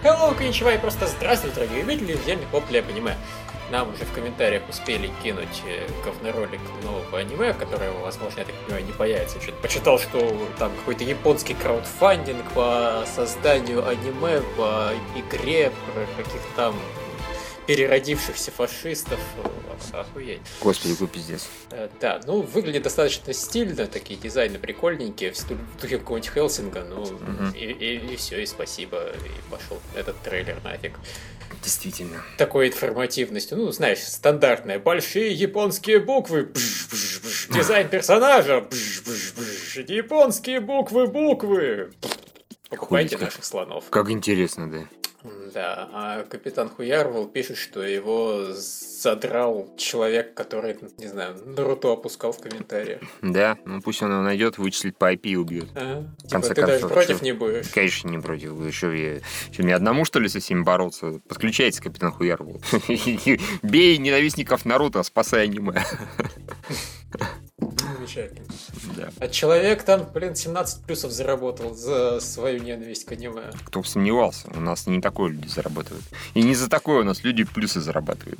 Hello, коничева и просто здравствуйте, дорогие любители взяли хопли аниме. Нам уже в комментариях успели кинуть э, говноролик нового аниме, которого, возможно, я так понимаю, не появится. Что-то почитал, что там какой-то японский краудфандинг по созданию аниме по игре про каких-то там переродившихся фашистов. Охуеть. Господи, какой пиздец. Э, Да, ну, выглядит достаточно стильно, такие дизайны прикольненькие, в духе какого-нибудь Хелсинга, ну, Мгм. и, и, все, и спасибо, и пошел этот трейлер нафиг. Действительно. Такой информативностью, ну, знаешь, стандартная, большие японские буквы, бж, бж, бж, дизайн персонажа, бж, бж, бж, японские буквы, буквы. Покупайте как- наших слонов. Как интересно, да. Да, а капитан Хуярвал пишет, что его задрал человек, который, не знаю, Наруто опускал в комментариях. Да, ну пусть он его найдет, вычислит по IP и убьет. А? В Типа, ты даже концов, против что- не будешь? Конечно, не против. Вы Что, я, что, мне одному, что ли, со всеми бороться? Подключайтесь, капитан Хуярвул. Бей ненавистников Наруто, спасай аниме. Замечательно. Да. А человек там, блин, 17 плюсов заработал за свою ненависть к аниме. Кто бы сомневался, у нас не такое люди зарабатывают. И не за такое у нас люди плюсы зарабатывают.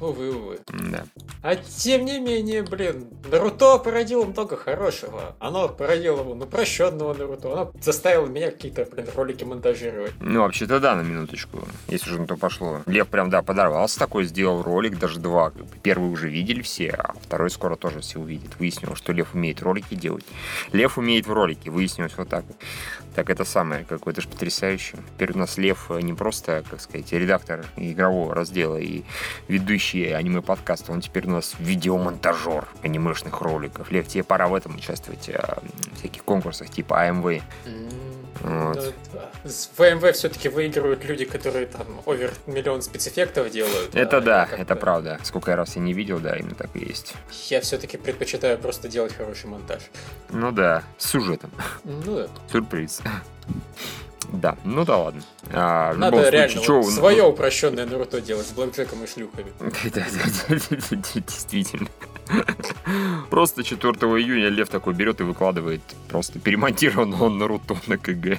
Увы, увы. Да. А тем не менее, блин, Наруто породило много хорошего. Оно породило вон упрощенного Наруто. Оно заставило меня какие-то, блин, ролики монтажировать. Ну, вообще-то да, на минуточку. Если уже на то пошло. Лев прям, да, подорвался такой, сделал ролик, даже два. Первый уже видели все, а второй скоро тоже все увидят. Выяснилось, что Лев умеет ролики делать. Лев умеет в ролике, выяснилось вот так. Так это самое, какое-то же потрясающе. Теперь у нас Лев не просто, как сказать, редактор игрового раздела и ведущий аниме-подкаста, он теперь у нас видеомонтажер анимешных роликов. Лев, тебе пора в этом участвовать, а, в всяких конкурсах типа АМВ. Вот. С ВМВ все-таки выигрывают люди, которые там овер миллион спецэффектов делают. Это а да, это правда. Сколько я раз я не видел, да, именно так и есть. Я все-таки предпочитаю просто делать хороший монтаж. Ну да, с сюжетом. Ну да. Сюрприз. Да, ну да ладно. А, Надо любом реально случае, чё вот свое упрощенное Наруто делать с блэкджеком и шлюхами. Действительно. Просто 4 июня Лев такой берет и выкладывает просто перемонтированного Наруто на КГ.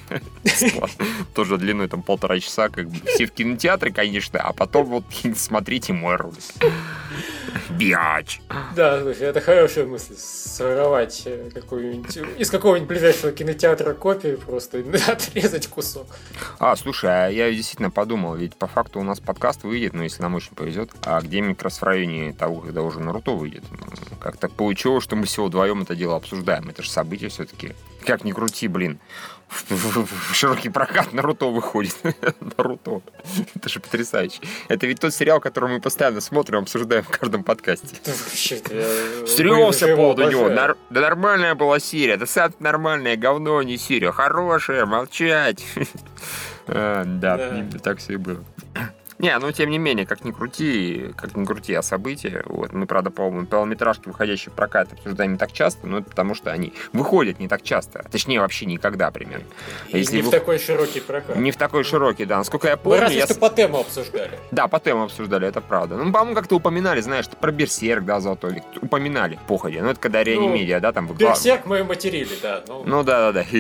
Тоже длиной там полтора часа, как бы. Все в кинотеатре, конечно, а потом вот смотрите мой ролик. Биач. Да, слушай, это хорошая мысль. Своровать э, какую-нибудь из какого-нибудь ближайшего кинотеатра копию просто и отрезать кусок. А, слушай, а я действительно подумал, ведь по факту у нас подкаст выйдет, ну, если нам очень повезет, а где-нибудь как раз в районе того, когда уже Наруто выйдет. Ну, Как так получилось, что мы все вдвоем это дело обсуждаем. Это же событие все-таки. Как ни крути, блин. В, в- в широкий прокат Наруто выходит. Наруто. Это же потрясающе. Это ведь тот сериал, который мы постоянно смотрим, обсуждаем в каждом подкасте. Стрелся по поводу него. Нар- Да нормальная была серия. Да сам нормальное говно, не серия. Хорошая, молчать. А, Да, Да. так все и было. Не, ну тем не менее, как ни крути, как ни крути, а события. Вот. Мы, правда, по-моему, полнометражки, выходящие в прокат, обсуждаем не так часто, но это потому что они выходят не так часто. Точнее, вообще никогда примерно. И Если не вы- в такой широкий прокат. Не в такой широкий, да. Насколько я Мы помню, разве я... что по тему обсуждали. Да, по темам обсуждали, это правда. Ну, по-моему, как-то упоминали, знаешь, про Берсерк, да, золотой век. Упоминали, походе. Ну, это когда реанимедиа, да, там Берсерк мы материли, да. Ну, Ну да, да, да.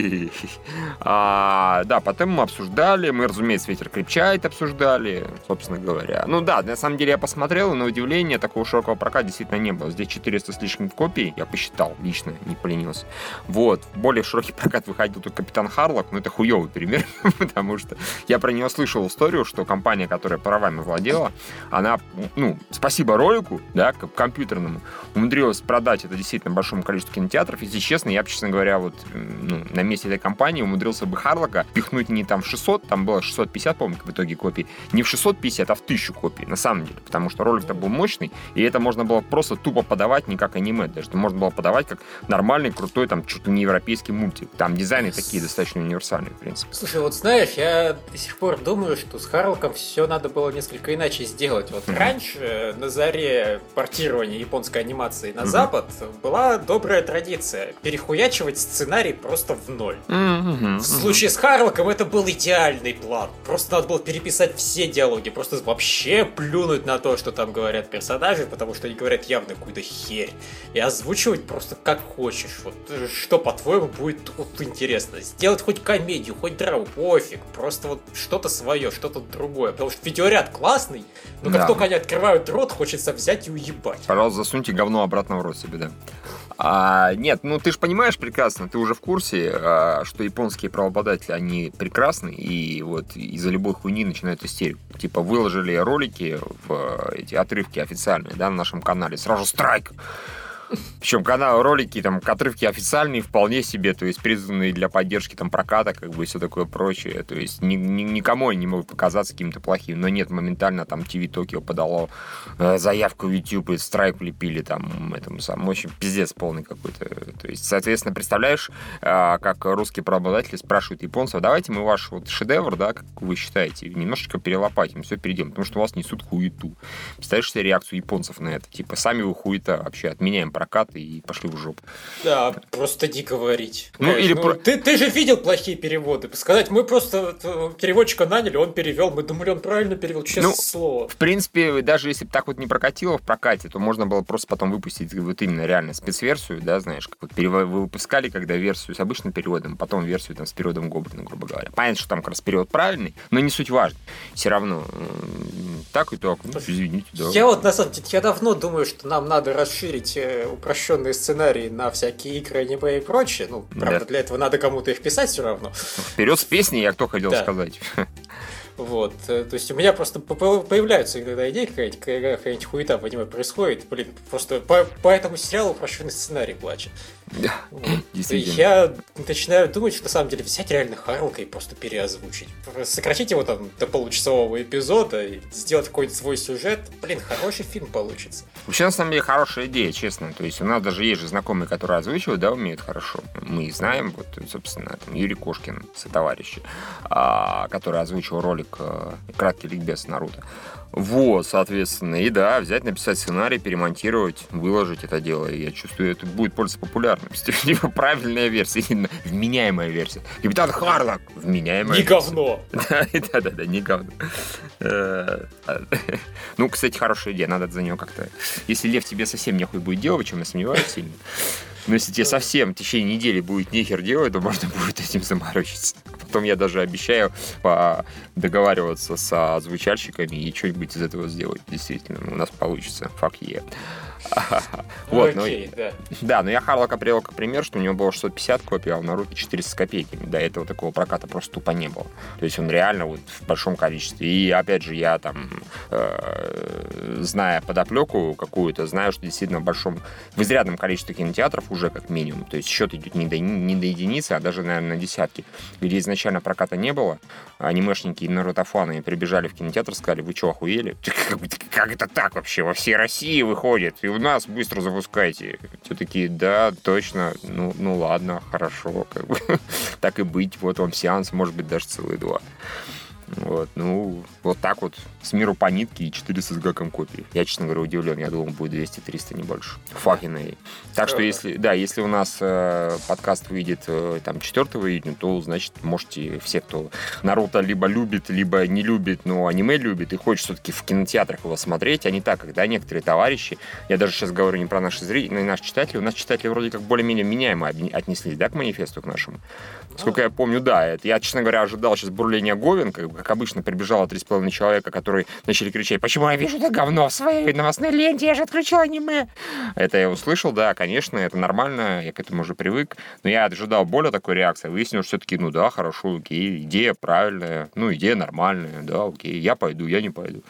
А, да, потом мы обсуждали, мы, разумеется, ветер крепчает обсуждали, собственно говоря. Ну да, на самом деле я посмотрел, и на удивление такого широкого проката действительно не было. Здесь 400 с лишним копий, я посчитал лично, не поленился. Вот, более широкий прокат выходил только Капитан Харлок, но это хуёвый пример, потому что я про него слышал историю, что компания, которая правами владела, она, ну, спасибо ролику, да, компьютерному, умудрилась продать это действительно большому количеству кинотеатров. Если честно, я честно говоря, вот ну, на месте этой компании умудрился бы Харлока пихнуть не там в 600, там было 650, по-моему, в итоге копий, не в 650, а в 1000 копий, на самом деле, потому что ролик-то был мощный, и это можно было просто тупо подавать не как аниме, даже это можно было подавать как нормальный, крутой, там, чуть ли не европейский мультик. Там дизайны такие достаточно универсальные, в принципе. Слушай, вот знаешь, я до сих пор думаю, что с Харлоком все надо было несколько иначе сделать. Вот Мгм. раньше, на заре портирования японской анимации на Мгм. Запад, была добрая традиция перехуячивать сценарий просто в ноль. В случае с Харлоком это был идеальный план. Просто надо было переписать все диалоги, просто вообще плюнуть на то, что там говорят персонажи, потому что они говорят явно какую-то херь. И озвучивать просто как хочешь. Вот что, по-твоему, будет вот интересно? Сделать хоть комедию, хоть драму, пофиг. Просто вот что-то свое, что-то другое. Потому что видеоряд классный, но как да. только они открывают рот, хочется взять и уебать. Пожалуйста, засуньте говно обратно в рот себе, да. А, нет, ну ты же понимаешь прекрасно, ты уже в курсе, а, что японские правообладатели, они прекрасны, и вот из-за любой хуйни начинают истерику. Типа выложили ролики в эти отрывки официальные, да, на нашем канале, сразу страйк. Причем канал, ролики, там, отрывки официальные вполне себе, то есть признанные для поддержки там проката, как бы и все такое прочее. То есть ни, ни, никому они не могут показаться каким-то плохим. Но нет, моментально там ТВ Токио подало э, заявку в YouTube и страйк лепили там этому самому. Очень пиздец полный какой-то. То есть, соответственно, представляешь, э, как русские правообладатели спрашивают японцев, давайте мы ваш вот шедевр, да, как вы считаете, немножечко перелопатим, все перейдем, потому что у вас несут хуету. Представляешь себе реакцию японцев на это? Типа, сами вы хуета вообще, отменяем прокат и пошли в жопу. Да, просто не говорить. Ну, или ну, про... ты, ты же видел плохие переводы. Сказать, мы просто переводчика наняли, он перевел, мы думали, он правильно перевел, честное ну, слово. В принципе, даже если бы так вот не прокатило в прокате, то можно было просто потом выпустить вот именно реально спецверсию, да, знаешь, как вот перев... вы выпускали, когда версию с обычным переводом, потом версию там с переводом Гоблина, грубо говоря. Понятно, что там как раз перевод правильный, но не суть важно. Все равно так и так, ну, извините, да. Я вот, на самом деле, я давно думаю, что нам надо расширить э, упрощенные сценарии на всякие игры, аниме и прочее. Ну, правда, да. для этого надо кому-то их писать все равно. Вперед с песней, я кто хотел да. сказать. Вот. Э, то есть у меня просто появляются иногда идеи, какая-нибудь, какая-нибудь хуета в аниме происходит. Блин, просто по, по этому сериалу упрощенный сценарий плачет. Я начинаю думать, что на самом деле взять реально Харлка и просто переозвучить. Сократить его там до получасового эпизода и сделать какой-то свой сюжет. Блин, хороший фильм получится. Вообще, на самом деле, хорошая идея, честно. То есть у нас даже есть же знакомые, которые озвучивают, да, умеют хорошо. Мы знаем, вот, собственно, там, Юрий Кошкин, сотоварищи, а, который озвучил ролик а, «Краткий ликбез Наруто». Вот, соответственно, и да, взять, написать сценарий, перемонтировать, выложить это дело. И я чувствую, это будет пользоваться популярностью. Типа правильная версия, именно вменяемая версия. Капитан Харлок, вменяемая Не говно. Да-да-да, не говно. Э, ну, кстати, хорошая идея, надо за нее как-то... Если Лев тебе совсем нехуй будет делать, чем я сомневаюсь сильно, но если тебе совсем в течение недели будет нехер делать, то можно будет этим заморочиться. Потом я даже обещаю договариваться с озвучальщиками и что-нибудь из этого сделать. Действительно, у нас получится. Fuck yeah. Вот, ну, да. Да, но я Харлока привел как пример, что у него было 650 копий, а у Наруто 400 с копейками. До этого такого проката просто тупо не было. То есть он реально вот в большом количестве. И опять же, я там, э, зная подоплеку какую-то, знаю, что действительно в большом, в изрядном количестве кинотеатров уже как минимум. То есть счет идет не до, не до единицы, а даже, наверное, на десятки. Где изначально проката не было, анимешники и нарутофаны прибежали в кинотеатр, сказали, вы что, охуели? Как, как это так вообще? Во всей России выходит. И у нас быстро запускайте. Все такие, да, точно, ну, ну ладно, хорошо, как бы. так и быть, вот вам сеанс, может быть, даже целые два. Вот, ну, вот так вот, с миру по нитке и 400 с гаком копий. Я, честно говоря, удивлен. Я думал, будет 200-300, не больше. Факин Так что, если, да, если у нас э, подкаст выйдет э, там 4 июня, то, значит, можете все, кто Наруто либо любит, либо не любит, но аниме любит и хочет все-таки в кинотеатрах его смотреть, а не так, когда некоторые товарищи, я даже сейчас говорю не про наши зрители, но и наши читатели, у нас читатели вроде как более-менее меняемо отнеслись, да, к манифесту к нашему. Сколько я помню, да, это, я, честно говоря, ожидал сейчас бурления Говен, как, как обычно, прибежало 3,5 человека, которые начали кричать, почему я вижу это говно в своей новостной ленте, я же отключил аниме. Это я услышал, да, конечно, это нормально, я к этому уже привык, но я ожидал более такой реакции, выяснилось, что все-таки, ну да, хорошо, окей, идея правильная, ну, идея нормальная, да, окей, я пойду, я не пойду.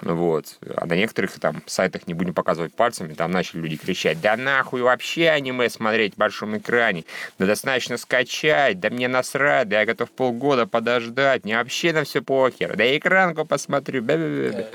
Вот. А на некоторых там сайтах, не будем показывать пальцами, там начали люди кричать, да нахуй вообще аниме смотреть в большом экране, да достаточно скачать, да мне насрать, да я готов полгода подождать, мне вообще на все похер, да экранку посмотрю. Бе -бе -бе.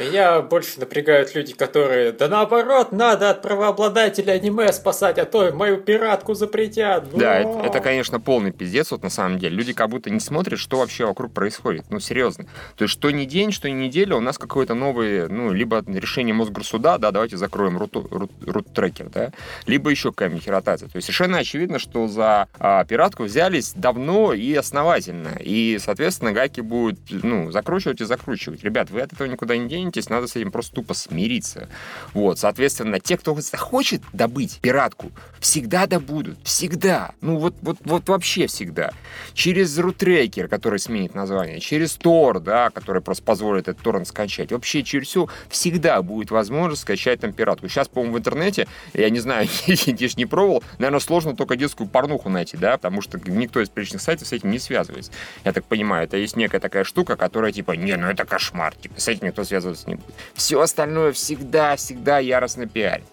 Меня больше напрягают люди, которые, да наоборот, надо от правообладателя аниме спасать, а то мою пиратку запретят. Но... Да, это, это, конечно, полный пиздец, вот на самом деле. Люди как будто не смотрят, что вообще вокруг происходит. Ну, серьезно. То есть, что не день, что не неделя, у нас какое-то новое, ну, либо решение Мосгорсуда, да, давайте закроем рут-трекер, да, либо еще какая-нибудь ротация. То есть, совершенно очевидно, что за а, пиратку взялись давно и основательно. И, соответственно, гайки будут ну, закручивать и закручивать. Ребят, вы от этого никуда не денетесь, надо с этим просто тупо смириться. Вот, соответственно, те, кто захочет добыть пиратку, всегда добудут. Всегда. Ну, вот, вот, вот вообще всегда. Через рутрекер, который сменит название, через Тор, да, который просто позволит этот торрент скачать. Вообще через все всегда будет возможность скачать там пиратку. Сейчас, по-моему, в интернете, я не знаю, я не пробовал, наверное, сложно только детскую порнуху найти, да, потому что никто из приличных сайтов с этим не связывается. Я так понимаю, это есть некая такая штука, которая типа, не, ну это кошмар, типа, с этим никто связываться не будет. Все остальное всегда, всегда яростно пиарит.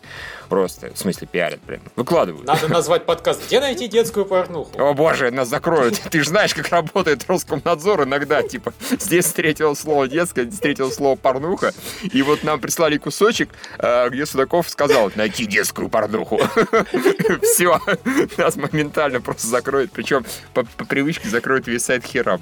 Просто, в смысле, пиарят прям. Выкладывают. Надо назвать подкаст «Где найти детскую порнуху?» О боже, нас закроют. Ты же знаешь, как работает Роскомнадзор иногда, типа, здесь встретил слово детское, здесь встретил слово порнуха, и вот нам прислали кусочек, а, где Судаков сказал «найти детскую порнуху». Все, нас моментально просто закроют, причем по, по привычке закроют весь сайт херам.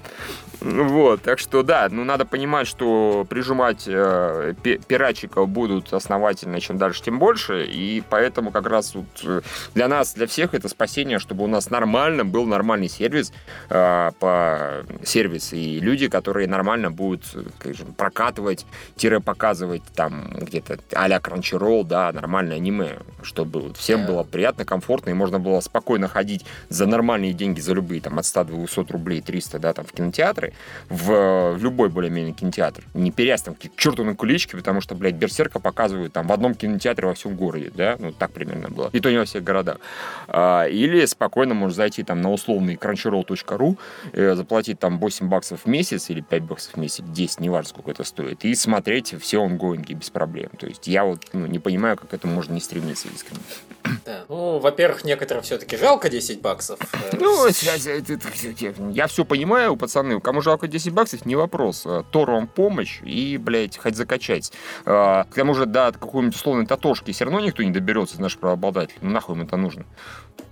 Вот, так что да, ну надо понимать, что прижимать э, пиратчиков будут основательно, чем дальше, тем больше, и поэтому как раз вот э, для нас, для всех это спасение, чтобы у нас нормально был нормальный сервис э, по сервис, и люди, которые нормально будут, скажем, прокатывать, тире показывать там где-то а-ля Crunchyroll, да, нормальное аниме, чтобы всем было приятно, комфортно, и можно было спокойно ходить за нормальные деньги, за любые, там, от 100 до 200 рублей, 300, да, там, в кинотеатры, в, в любой более-менее кинотеатр. Не перясь там к черту на куличке, потому что, блядь, Берсерка показывают там в одном кинотеатре во всем городе, да, ну так примерно было. И то не во всех городах. А, или спокойно можно зайти там на условный crunchyroll.ru, э, заплатить там 8 баксов в месяц или 5 баксов в месяц, 10, неважно сколько это стоит, и смотреть все онгоинги без проблем. То есть я вот ну, не понимаю, как к этому можно не стремиться искренне. Да, ну, во-первых, некоторым все-таки жалко 10 баксов. Ну, я все понимаю, пацаны, кому жалко 10 баксов, не вопрос. Э, Тору вам помощь и, блядь, хоть закачать. Э, к тому же до какой-нибудь условной татошки все равно никто не доберется из наших правообладателей. Ну нахуй им это нужно?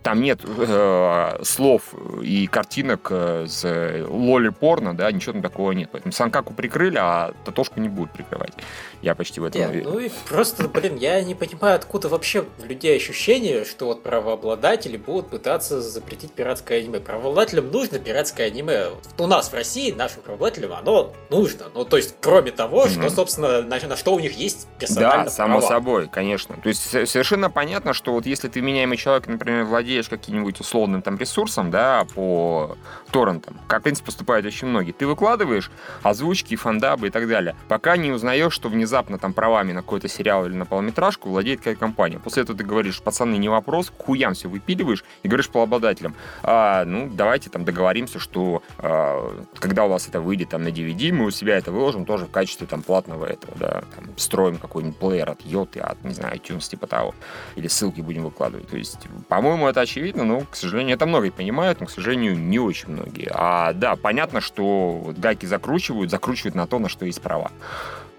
Там нет э, слов и картинок э, с лоли порно, да, ничего там такого нет. Поэтому Санкаку прикрыли, а татошку не будут прикрывать. Я почти в этом нет, уверен. Ну и просто, блин, я не понимаю, откуда вообще у людей ощущение, что вот правообладатели будут пытаться запретить пиратское аниме. Правообладателям нужно пиратское аниме. У нас в России, нашим правообладателям, оно нужно. Ну, то есть, кроме того, mm-hmm. что, собственно, на, на что у них есть персонально Да, само собой, конечно. То есть, совершенно понятно, что вот если ты меняемый человек, например, владеешь каким-нибудь условным там ресурсом, да, по торрентам, как, в принципе, поступают очень многие, ты выкладываешь озвучки, фандабы и так далее, пока не узнаешь, что внезапно там правами на какой-то сериал или на полнометражку владеет какая компания. После этого ты говоришь, пацаны, не вопрос, хуям все выпиливаешь и говоришь полуобладателям, а, ну, давайте там договоримся, что а, когда у вас это выйдет там на DVD, мы у себя это выложим тоже в качестве там платного этого, да, там, строим какой-нибудь плеер от Йоты, от, не знаю, iTunes типа того, или ссылки будем выкладывать. То есть, по-моему, это очевидно, но, к сожалению, это многие понимают, но, к сожалению, не очень многие. А, да, понятно, что гайки закручивают, закручивают на то, на что есть права.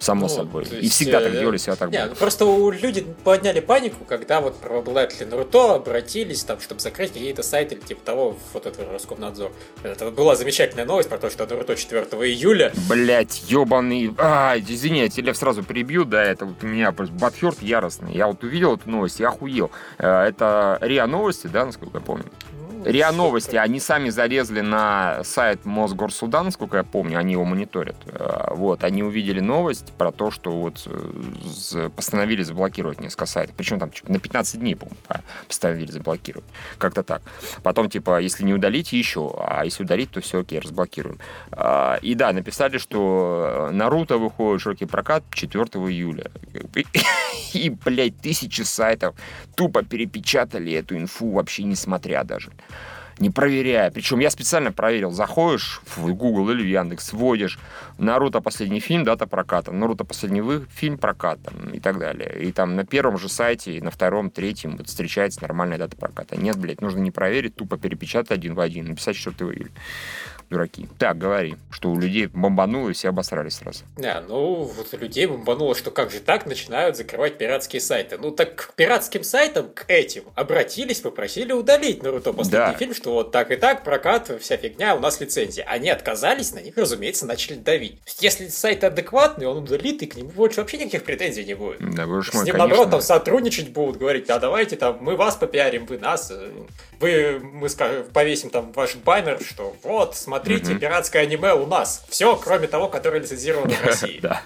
Само ну, собой. Есть, и всегда так э, делали, всегда так не, было. Просто у люди подняли панику, когда вот правообладатели Наруто обратились, там, чтобы закрыть какие-то сайты или типа того, вот это Роскомнадзор. Это была замечательная новость про то, что Наруто 4 июля. Блять, ебаный. А, извини, я тебя сразу перебью, да, это вот у меня просто батхерт яростный. Я вот увидел эту новость, я охуел. Э, это РИА новости, да, насколько я помню? РИА Новости, они сами залезли на сайт Мосгорсуда, насколько я помню, они его мониторят. Э, вот, они увидели новость про то, что вот э, постановили заблокировать несколько сайтов. Причем там типа, на 15 дней, по-моему, постановили заблокировать. Как-то так. Потом, типа, если не удалить, еще. А если удалить, то все, окей, разблокируем. А, и да, написали, что Наруто выходит широкий прокат 4 июля. И, блядь, тысячи сайтов тупо перепечатали эту инфу, вообще не смотря даже не проверяя. Причем я специально проверил. Заходишь в Google или в Яндекс, вводишь Наруто последний фильм, дата проката. Наруто последний фильм прокат и так далее. И там на первом же сайте, на втором, третьем вот, встречается нормальная дата проката. Нет, блядь, нужно не проверить, тупо перепечатать один в один, написать 4 июля дураки. Так, говори, что у людей бомбануло и все обосрались сразу. Да, ну, вот людей бомбануло, что как же так начинают закрывать пиратские сайты. Ну, так к пиратским сайтам, к этим, обратились, попросили удалить Наруто последний да. фильм, что вот так и так, прокат, вся фигня, у нас лицензия. Они отказались, на них, разумеется, начали давить. Если сайт адекватный, он удалит, и к нему больше вообще никаких претензий не будет. Да, вы С ним, наоборот, там сотрудничать будут, говорить, а давайте там, мы вас попиарим, вы нас, вы, мы скажем, повесим там ваш баннер, что вот, смотрите, смотрите пиратское аниме у нас. Все, кроме того, которое лицензировано в России. Да,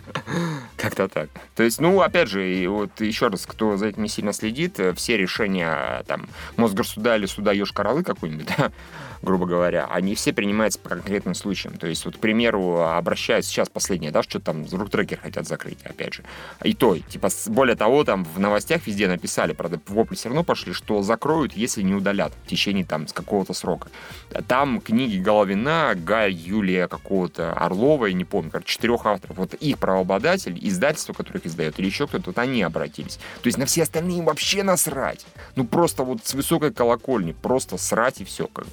как-то так. То есть, ну, опять же, и вот еще раз, кто за этим не сильно следит, э, все решения там Мосгорсуда или суда Ёж-Королы какой-нибудь, да, грубо говоря, они все принимаются по конкретным случаям. То есть, вот, к примеру, обращаюсь сейчас последнее, да, что там трекер хотят закрыть, опять же. И то, типа, более того, там в новостях везде написали, правда, вопли все равно пошли, что закроют, если не удалят в течение там с какого-то срока. Там книги Головина, Гай, Юлия какого-то Орлова, я не помню, короче, четырех авторов. Вот их правообладатель, издательство, которых издает, или еще кто-то, вот они обратились. То есть на все остальные вообще насрать. Ну просто вот с высокой колокольни, просто срать и все. Как бы.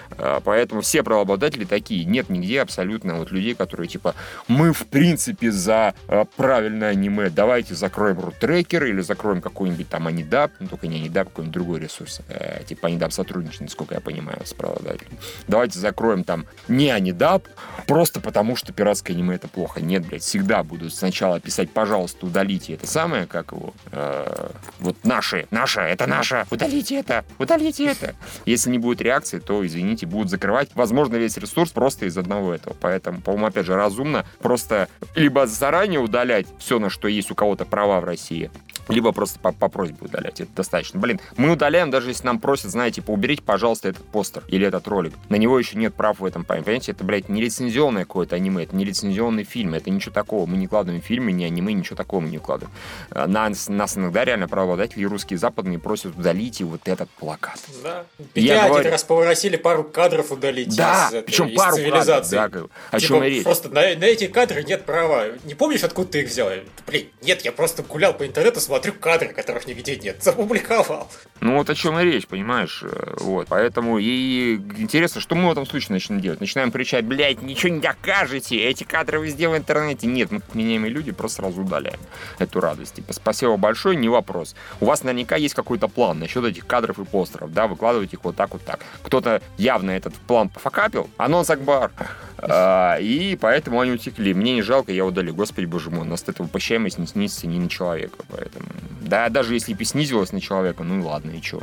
А, поэтому все правообладатели такие. Нет нигде абсолютно вот людей, которые типа мы в принципе за а, правильное аниме. Давайте закроем рутрекер или закроем какой-нибудь там Анидап, ну только не Анидап, какой-нибудь другой ресурс. Э, типа Анидап сотрудничает, насколько я понимаю, с правообладателем. Давайте закроем там не Анидап, просто потому что пиратское аниме это плохо. Нет, блядь, всегда будут сначала писать, пожалуйста, удалите это самое, как его, э, вот наше, наше, это наше, удалите это, удалите это. Если не будет реакции, то, извините, сети будут закрывать, возможно, весь ресурс просто из одного этого. Поэтому, по-моему, опять же, разумно просто либо заранее удалять все, на что есть у кого-то права в России, либо просто по, по просьбе удалять. Это достаточно. Блин, мы удаляем, даже если нам просят, знаете, типа, уберите, пожалуйста, этот постер или этот ролик. На него еще нет прав в этом, понимаете? Это, блядь, не лицензионное какое-то аниме, это не лицензионный фильм, это ничего такого. Мы не вкладываем в фильмы, ни аниме, ничего такого мы не вкладываем. Э, нас, нас иногда реально правообладатели русские западные просят удалите вот этот плакат. Да. Я говорю... раз попросили пару кадров удалить да, из, причем из пару цивилизации. Кадров, да, о типа, чем речь. Просто на, на эти кадры нет права. Не помнишь, откуда ты их взял? Блин, нет, я просто гулял по интернету, смотрю кадры, которых нигде нет. Запубликовал. Ну вот о чем и речь, понимаешь? Э, вот, поэтому и интересно, что мы в этом случае начнем делать? Начинаем кричать, блядь, ничего не докажете, эти кадры везде в интернете. Нет, мы как меняемые люди просто сразу удаляем эту радость. Типа, спасибо большое, не вопрос. У вас наверняка есть какой-то план насчет этих кадров и постеров, да, выкладывать их вот так вот так. Кто-то явно этот план пофакапил, анонс Акбар. А, и поэтому они утекли. Мне не жалко, я удалил. Господи, боже мой, у нас этого пощаемость не снизится ни на человека. Поэтому, да, даже если бы снизилось на человека, ну ладно, и что.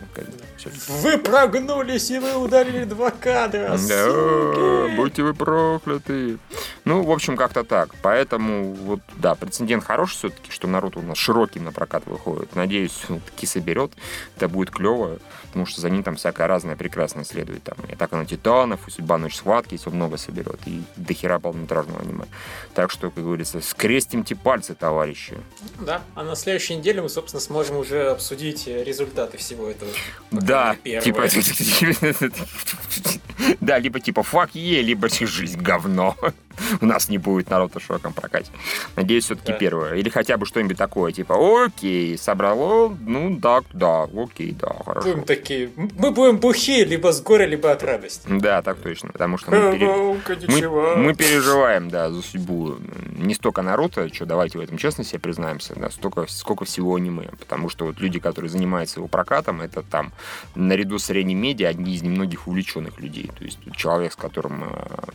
Вы прогнулись, и вы удалили два кадра. Да, будьте вы прокляты. Ну, в общем, как-то так. Поэтому, вот, да, прецедент хороший все-таки, что Наруто у нас широким на прокат выходит. Надеюсь, он таки соберет. Это будет клево, потому что за ним там всякое разное прекрасное следует. Там и атака на титанов, и судьба ночь схватки, если он много соберет и дохера полнометражного аниме. Так что, как говорится, скрестимте пальцы, товарищи. Да, а на следующей неделе мы, собственно, сможем уже обсудить результаты всего этого. Да, типа... Да, либо типа фак е, либо жизнь говно у нас не будет Наруто в широком прокате. Надеюсь, все-таки да. первое. Или хотя бы что-нибудь такое, типа, окей, собрало, ну так, да, окей, да, хорошо. Будем такие, мы будем бухи либо с горя, либо от радости. Да, так точно, потому что мы, пере... мы, мы переживаем, да, за судьбу не столько Наруто, что давайте в этом честно себе признаемся, да, столько, сколько всего аниме, потому что вот люди, которые занимаются его прокатом, это там наряду с средним медиа одни из немногих увлеченных людей, то есть человек, с которым э,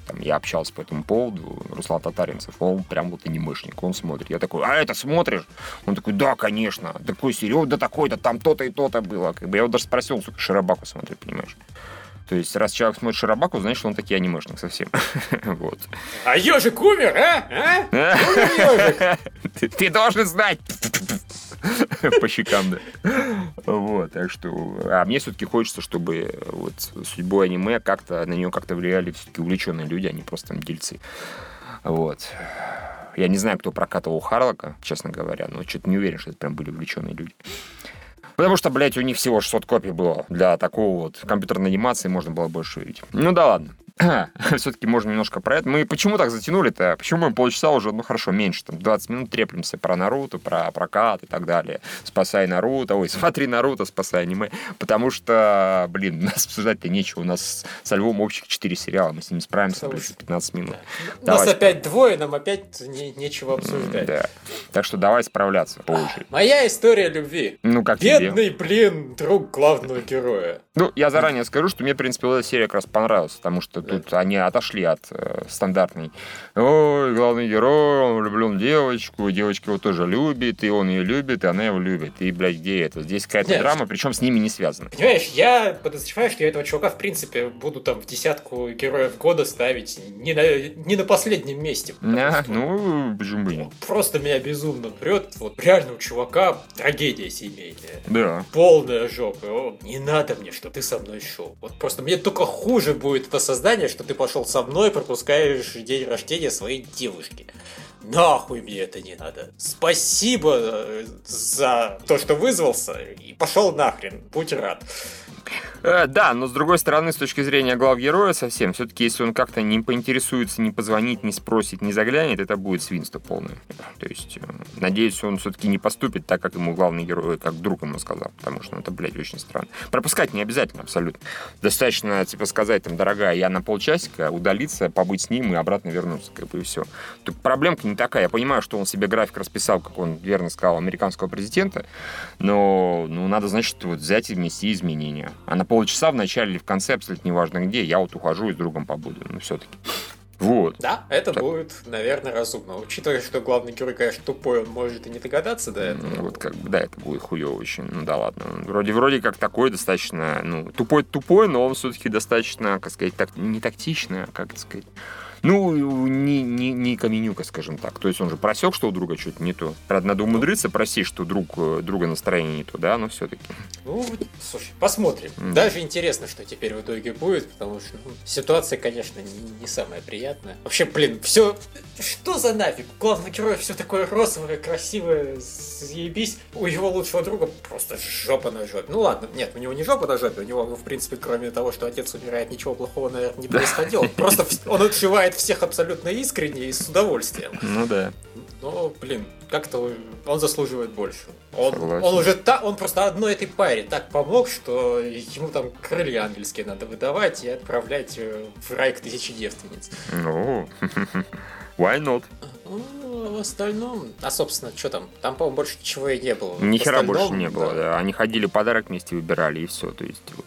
там, я общался по этому поводу, поводу, Руслан Татаринцев, он прям вот анимешник, он смотрит. Я такой, а это смотришь? Он такой, да, конечно. Такой серьезно, да такой-то, там то-то и то-то было. Как бы я его даже спросил, сука, Шарабаку смотрит, понимаешь? То есть, раз человек смотрит Шарабаку, значит, он таки анимешник совсем. вот. А ежик умер, а? а? Ты должен знать. по щекам, да. Вот, так что... А мне все-таки хочется, чтобы вот судьбой аниме как-то, на нее как-то влияли все-таки увлеченные люди, а не просто там дельцы. Вот. Я не знаю, кто прокатывал Харлока, честно говоря, но что-то не уверен, что это прям были увлеченные люди. Потому что, блядь, у них всего 600 копий было. Для такого вот компьютерной анимации можно было больше увидеть. Ну да ладно. все-таки можно немножко про это. Мы почему так затянули-то? Почему мы полчаса уже, ну хорошо, меньше, там 20 минут треплемся про Наруто, про прокат и так далее. Спасай Наруто, ой, смотри Наруто, спасай аниме. Потому что, блин, у нас обсуждать-то нечего. У нас со Львом общих 4 сериала, мы с ними справимся, блин, 15 минут. У нас опять двое, нам опять не, нечего обсуждать. Да. Так что давай справляться по очереди. Моя история любви. Ну, как Бедный, тебе? блин, друг главного героя. Ну, я заранее скажу, что мне, в принципе, эта серия как раз понравилась, потому что да. тут они отошли от э, стандартной. Ой, главный герой, он влюблен в девочку, девочка его тоже любит, и он ее любит, и она его любит. И, блядь, где это? Здесь какая-то драма, причем с ними не связана. Понимаешь, я подозреваю, что я этого чувака, в принципе, буду там в десятку героев года ставить не на, не на последнем месте. Да, ну, почему бы нет? Просто меня безумно прет. Вот реально у чувака трагедия семейная. Да. Полная жопа. О, не надо мне, что ты со мной шел. Вот просто мне только хуже будет это создание, что ты пошел со мной, пропускаешь день рождения своей девушки. Нахуй мне это не надо. Спасибо э, за то, что вызвался, и пошел нахрен. Будь рад. Э, да, но с другой стороны, с точки зрения глав героя совсем, все-таки если он как-то не поинтересуется, не позвонит, не спросит, не заглянет, это будет свинство полное. То есть, э, надеюсь, он все-таки не поступит так, как ему главный герой, как друг ему сказал, потому что ну, это, блядь, очень странно. Пропускать не обязательно абсолютно. Достаточно, типа, сказать, там, дорогая, я на полчасика, удалиться, побыть с ним и обратно вернуться, как бы, и все. Тут проблемка не такая. Я понимаю, что он себе график расписал, как он верно сказал, американского президента, но, ну, надо, значит, вот взять и внести изменения. А на полчаса в начале или в конце, абсолютно неважно где, я вот ухожу и с другом побуду. Ну, все-таки. Вот. Да, это так. будет, наверное, разумно. Учитывая, что главный герой, конечно, тупой, он может и не догадаться до этого. Ну, вот как бы, да, это будет хуево очень. Ну да ладно. Вроде, вроде как такой достаточно, ну, тупой-тупой, но он все-таки достаточно, как сказать, так, не тактично, а как сказать, ну, не, не, не Каменюка, скажем так. То есть он же просек, что у друга что-то не то. Правда, надо умудриться просить, что друг, друга настроение не то, да, но все-таки. Ну, слушай, посмотрим. Mm. Даже интересно, что теперь в итоге будет, потому что ну, ситуация, конечно, не, не самая приятная. Вообще, блин, все... Что за нафиг? Главный герой все такое розовое, красивое, заебись. У его лучшего друга просто жопа на жопе. Ну ладно, нет, у него не жопа на жопе, у него, в принципе, кроме того, что отец умирает, ничего плохого, наверное, не происходило. Просто он отшивает принимает всех абсолютно искренне и с удовольствием. Ну да. Но, блин, как-то он заслуживает больше. Он, он уже та, он просто одной этой паре так помог, что ему там крылья ангельские надо выдавать и отправлять э, в рай к тысячи девственниц. Ну, why not? Ну, в остальном, а собственно, что там? Там, по-моему, больше ничего и не было. Ни хера больше не было, да. да. Они ходили подарок вместе выбирали и все. То есть вот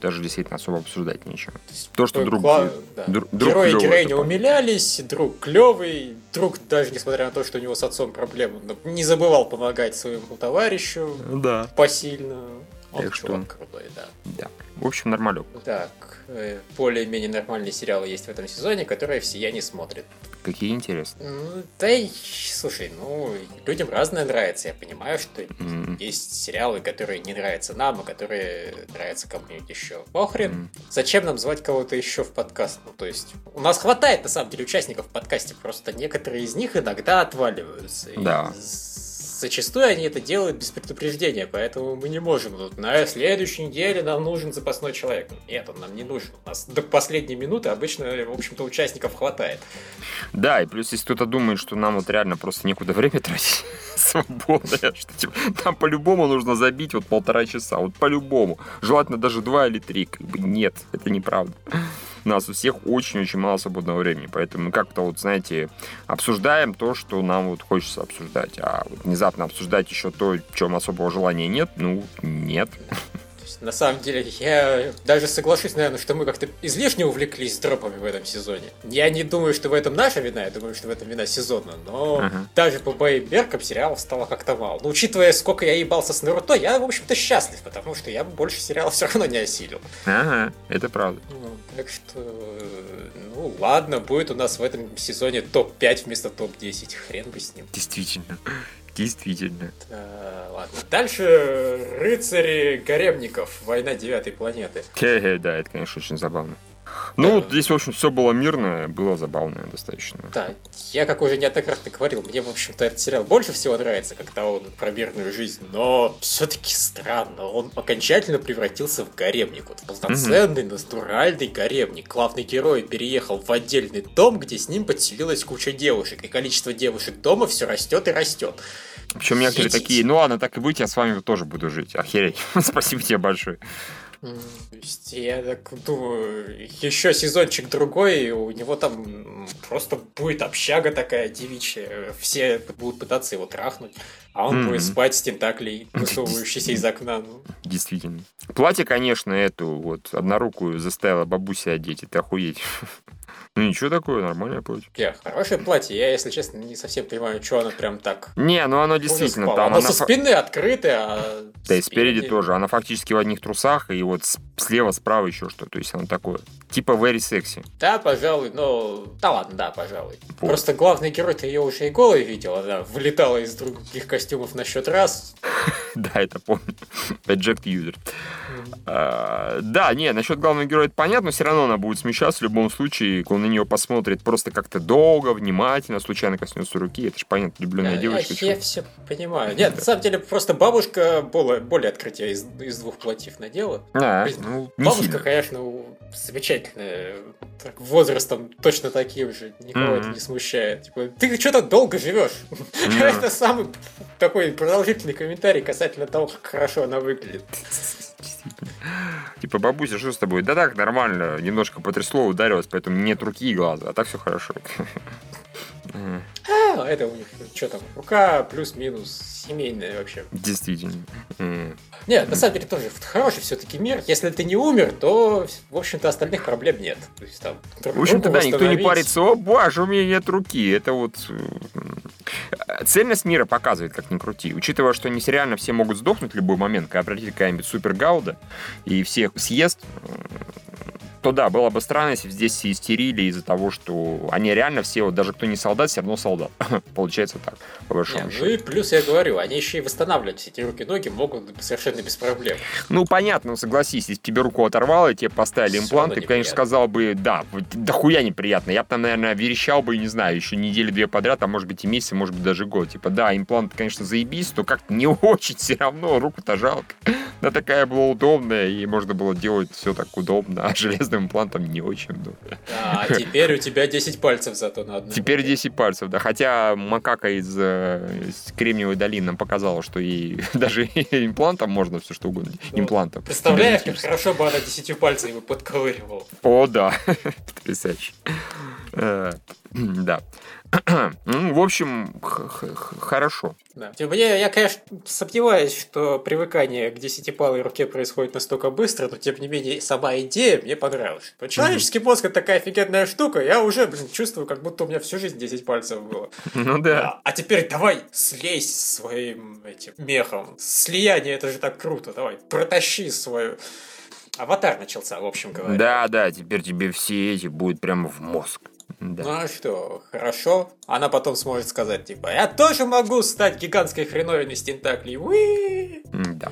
даже действительно особо обсуждать нечего. То, что друг, кла... да. друг, Герои и героини умилялись, друг клевый, друг даже несмотря на то, что у него с отцом проблемы, не забывал помогать своему товарищу да. посильно. Он так что... крутой, да. Да. В общем, нормалек. Так, э, более-менее нормальные сериалы есть в этом сезоне, которые все я не смотрят. Какие интересные? Ну, да слушай, ну, людям разное нравится. Я понимаю, что mm-hmm. есть сериалы, которые не нравятся нам, а которые нравятся кому-нибудь еще. Похрен. Mm-hmm. Зачем нам звать кого-то еще в подкаст? Ну, то есть, у нас хватает, на самом деле, участников в подкасте, просто некоторые из них иногда отваливаются. Да. И зачастую они это делают без предупреждения, поэтому мы не можем. Вот, на следующей неделе нам нужен запасной человек. Нет, он нам не нужен. У нас до последней минуты обычно, в общем-то, участников хватает. Да, и плюс, если кто-то думает, что нам вот реально просто некуда время тратить свободное, что типа, нам по-любому нужно забить вот полтора часа, вот по-любому. Желательно даже два или три. Как бы нет, это неправда у нас у всех очень-очень мало свободного времени, поэтому мы как-то вот, знаете, обсуждаем то, что нам вот хочется обсуждать, а вот внезапно обсуждать еще то, в чем особого желания нет, ну, нет на самом деле, я даже соглашусь, наверное, что мы как-то излишне увлеклись дропами в этом сезоне. Я не думаю, что в этом наша вина, я думаю, что в этом вина сезона, но uh-huh. даже по моим меркам сериалов стало как-то мало. Но учитывая, сколько я ебался с Наруто, я, в общем-то, счастлив, потому что я больше сериалов все равно не осилил. Ага, это правда. Ну, так что, ну ладно, будет у нас в этом сезоне топ-5 вместо топ-10, хрен бы с ним. Действительно. Действительно. Да, ладно. Дальше рыцари гаремников. Война девятой планеты. Хе-хе, да, это, конечно, очень забавно. Ну, да. здесь, в общем, все было мирное, было забавное достаточно. Да, я, как уже неоднократно говорил, мне, в общем-то, этот сериал больше всего нравится, когда он про мирную жизнь, но все-таки странно, он окончательно превратился в гаремник, вот в полноценный, угу. натуральный гаремник. Главный герой переехал в отдельный дом, где с ним подселилась куча девушек, и количество девушек дома все растет и растет. Причем некоторые такие, ну ладно, так и быть, я с вами тоже буду жить. Охереть. Спасибо тебе большое. Я так думаю, еще сезончик другой, у него там просто будет общага такая девичья. Все будут пытаться его трахнуть, а он mm-hmm. будет спать с тентаклей, высовывающейся из окна. Ну. Действительно. Платье, конечно, эту вот однорукую заставила бабуся одеть, это охуеть. Ну ничего такое, нормальное платье. Я, хорошее платье. Я, если честно, не совсем понимаю, что оно прям так. Не, ну оно действительно там. Оно, оно со спины открытое, а. Да, и спереди тоже. Она фактически в одних трусах, и вот слева, справа еще что. То есть оно такое. Типа very sexy. Да, пожалуй, но. Да ладно, да, пожалуй. Вот. Просто главный герой ты ее уже и голой видел. Она вылетала из других костюмов на счет раз. Да, это помню. Eject user. А, да, не, насчет главного героя это понятно, но все равно она будет смещаться в любом случае. Он на нее посмотрит просто как-то долго, внимательно, случайно коснется руки. Это же понятно, влюбленная девочка. Я, все понимаю. Нет, на самом деле, просто бабушка более, из, из двух платьев надела. Ну, бабушка, конечно, замечательная. Так, возрастом точно таким же. Никого mm-hmm. это не смущает. Типа, ты что-то долго живешь. Mm-hmm. это самый такой продолжительный комментарий касательно того, как хорошо она выглядит. Типа, бабуся, что с тобой? Да так, нормально. Немножко потрясло, ударилось, поэтому нет руки и глаза. А так все хорошо. А, это у них, что там, рука плюс-минус семейная вообще. Действительно. Нет, на самом деле тоже хороший все-таки мир. Если ты не умер, то, в общем-то, остальных проблем нет. То есть, там, в общем-то, да, никто не парится, о, боже, у меня нет руки. Это вот цельность мира показывает, как ни крути. Учитывая, что не сериально все могут сдохнуть в любой момент, когда пролетит какая-нибудь супер гауда и всех съест, то да, было бы странно, если бы здесь все истерили из-за того, что они реально все, вот даже кто не солдат, все равно солдат. Получается так, по большому счету. Ну и плюс я говорю, они еще и восстанавливать все эти руки-ноги могут совершенно без проблем. Ну понятно, ну согласись, если тебе руку оторвало, и тебе поставили имплант, ты, конечно, сказал бы, да, да хуя неприятно. Я бы там, наверное, верещал бы, не знаю, еще недели-две подряд, а может быть и месяц, может быть даже год. Типа, да, имплант, конечно, заебись, но как-то не очень все равно, руку-то жалко. Да такая была удобная, и можно было делать все так удобно, а железно каждым имплантом не очень много. А, теперь у тебя 10 пальцев зато на одном. Теперь 10 пальцев, да. Хотя макака из, э, из Кремниевой долины нам показала, что ей даже имплантом можно все что угодно. Ну, имплантом. Представляешь, как хорошо бы она 10 пальцами подковыривала. О, да. Потрясающе. Э, да. ну, в общем, хорошо. Да. Типа, я, я, конечно, сомневаюсь, что привыкание к десятипалой руке происходит настолько быстро, но тем не менее сама идея мне понравилась. Человеческий мозг это такая офигенная штука, я уже, блин, чувствую, как будто у меня всю жизнь 10 пальцев было. Ну да. А, а теперь давай слезь своим этим мехом. Слияние это же так круто, давай, протащи свою Аватар начался, в общем говоря. Да, да, теперь тебе все эти будут прямо в мозг. Да. Ну а что, хорошо. Она потом сможет сказать, типа, я тоже могу стать гигантской хреновиной с тентаклей. Уи! Да.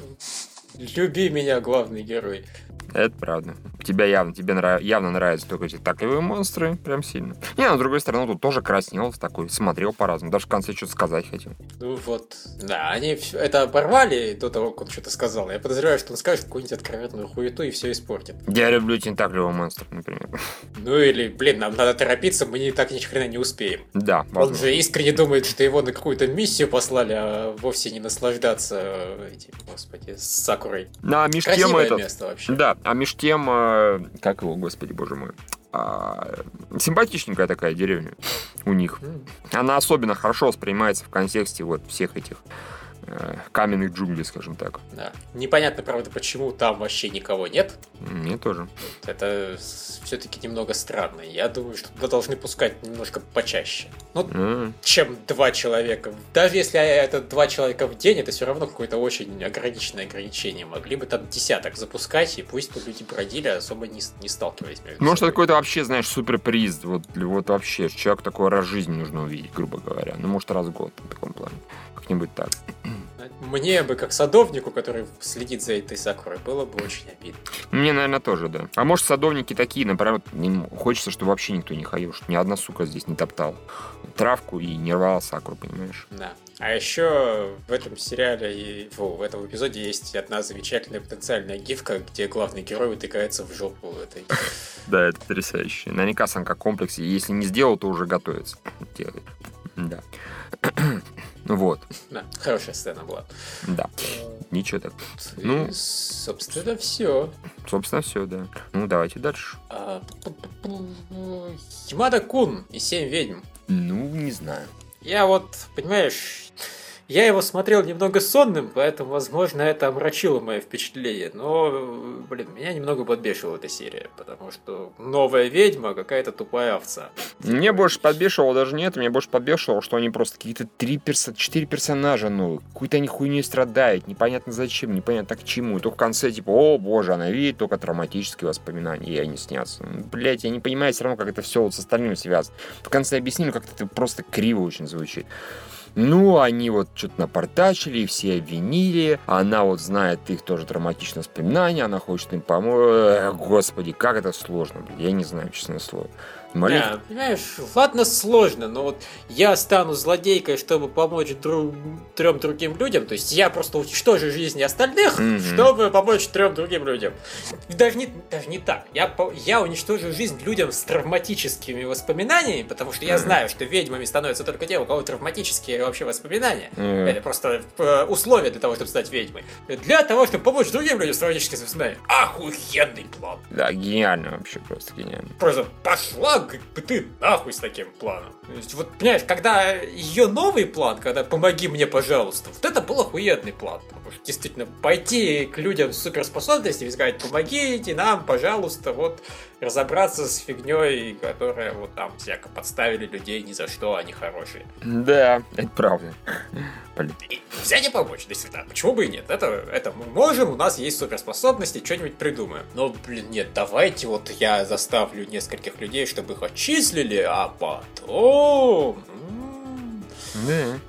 Люби меня, главный герой. Это правда. Тебя явно, тебе нрав... явно нравятся только эти таковые монстры, прям сильно. Не, но с другой стороны, тут тоже краснел такой, смотрел по-разному, даже в конце что-то сказать хотел. Ну вот, да, они это оборвали до того, как он что-то сказал. Я подозреваю, что он скажет какую-нибудь откровенную хуету и все испортит. Я люблю тентаклевого монстра, например. Ну или, блин, нам надо торопиться, мы так ни хрена не успеем. Да, возможно. Он же искренне думает, что его на какую-то миссию послали, а вовсе не наслаждаться этим, господи, с Сакурой. На меж тем это... место вообще. Да, а меж тем, э, как его, господи, боже мой, а, симпатичненькая такая деревня у них. Она особенно хорошо воспринимается в контексте вот всех этих каменных джунглей, скажем так. Да. Непонятно, правда, почему там вообще никого нет. Мне тоже. Это все-таки немного странно. Я думаю, что туда должны пускать немножко почаще. Ну, mm. чем два человека. Даже если это два человека в день, это все равно какое-то очень ограниченное ограничение. Могли бы там десяток запускать, и пусть люди бродили, особо не, не сталкивались Может, какой-то вообще, знаешь, суперприз. Вот, вот вообще, человек такой раз в жизни нужно увидеть, грубо говоря. Ну, может, раз в год в таком плане. Как-нибудь так. Мне бы, как садовнику, который следит за этой сакурой, было бы очень обидно. Мне, наверное, тоже, да. А может, садовники такие, не, хочется, чтобы вообще никто не ходил, чтобы ни одна сука здесь не топтал травку и не рвала сакуру, понимаешь? Да. А еще в этом сериале и фу, в этом эпизоде есть одна замечательная потенциальная гифка, где главный герой утыкается в жопу этой. Да, это потрясающе. Наверняка сам как комплексе. Если не сделал, то уже готовится. Делает. Да. Вот, Да, хорошая сцена была. да. Ничего так. И, Ну. собственно, все. Собственно, все, да. Ну, давайте дальше. Ямада Кун и Семь ведьм. Ну, не знаю. Я вот, понимаешь, я его смотрел немного сонным, поэтому, возможно, это омрачило мое впечатление. Но, блин, меня немного подбешивала эта серия, потому что новая ведьма какая-то тупая овца. Мне больше подбешивало даже не это, мне больше подбешивало, что они просто какие-то три перса... четыре персонажа новых, какой-то они хуйней страдают, непонятно зачем, непонятно к чему. И только в конце, типа, о боже, она видит только травматические воспоминания, и они снятся. Блять, я не понимаю все равно, как это все вот с остальным связано. В конце объяснили, как это просто криво очень звучит. Ну, они вот что-то напортачили, все обвинили. Она вот знает их тоже травматичные воспоминания, она хочет им помочь. Господи, как это сложно, блин, я не знаю, честное слово. Молитв- Не, понимаешь, ладно, сложно, но вот я стану злодейкой, чтобы помочь друг... трем другим людям. То есть я просто уничтожу жизни остальных, Мгм. чтобы помочь трем другим людям. Даже не, даже не так. Я, я уничтожу жизнь людям с травматическими воспоминаниями, потому что я знаю, что ведьмами становятся только те, у кого травматические вообще воспоминания. Мгм. Это просто э, условие для того, чтобы стать ведьмой. Для того, чтобы помочь другим людям с травматическими воспоминаниями. Охуенный план. Да, гениально вообще, просто гениально. Просто пошла как бы ты нахуй с таким планом. То есть, вот, понимаешь, когда ее новый план, когда помоги мне, пожалуйста, вот это был охуенный план. Потому что действительно пойти к людям с суперспособностями и сказать, помогите нам, пожалуйста, вот разобраться с фигней, которая вот там всяко подставили людей ни за что, они хорошие. Да, это правда. Блин. И взять и помочь, действительно. Почему бы и нет? Это, это мы можем, у нас есть суперспособности, что-нибудь придумаем. Но, блин, нет, давайте вот я заставлю нескольких людей, чтобы их отчислили, а потом...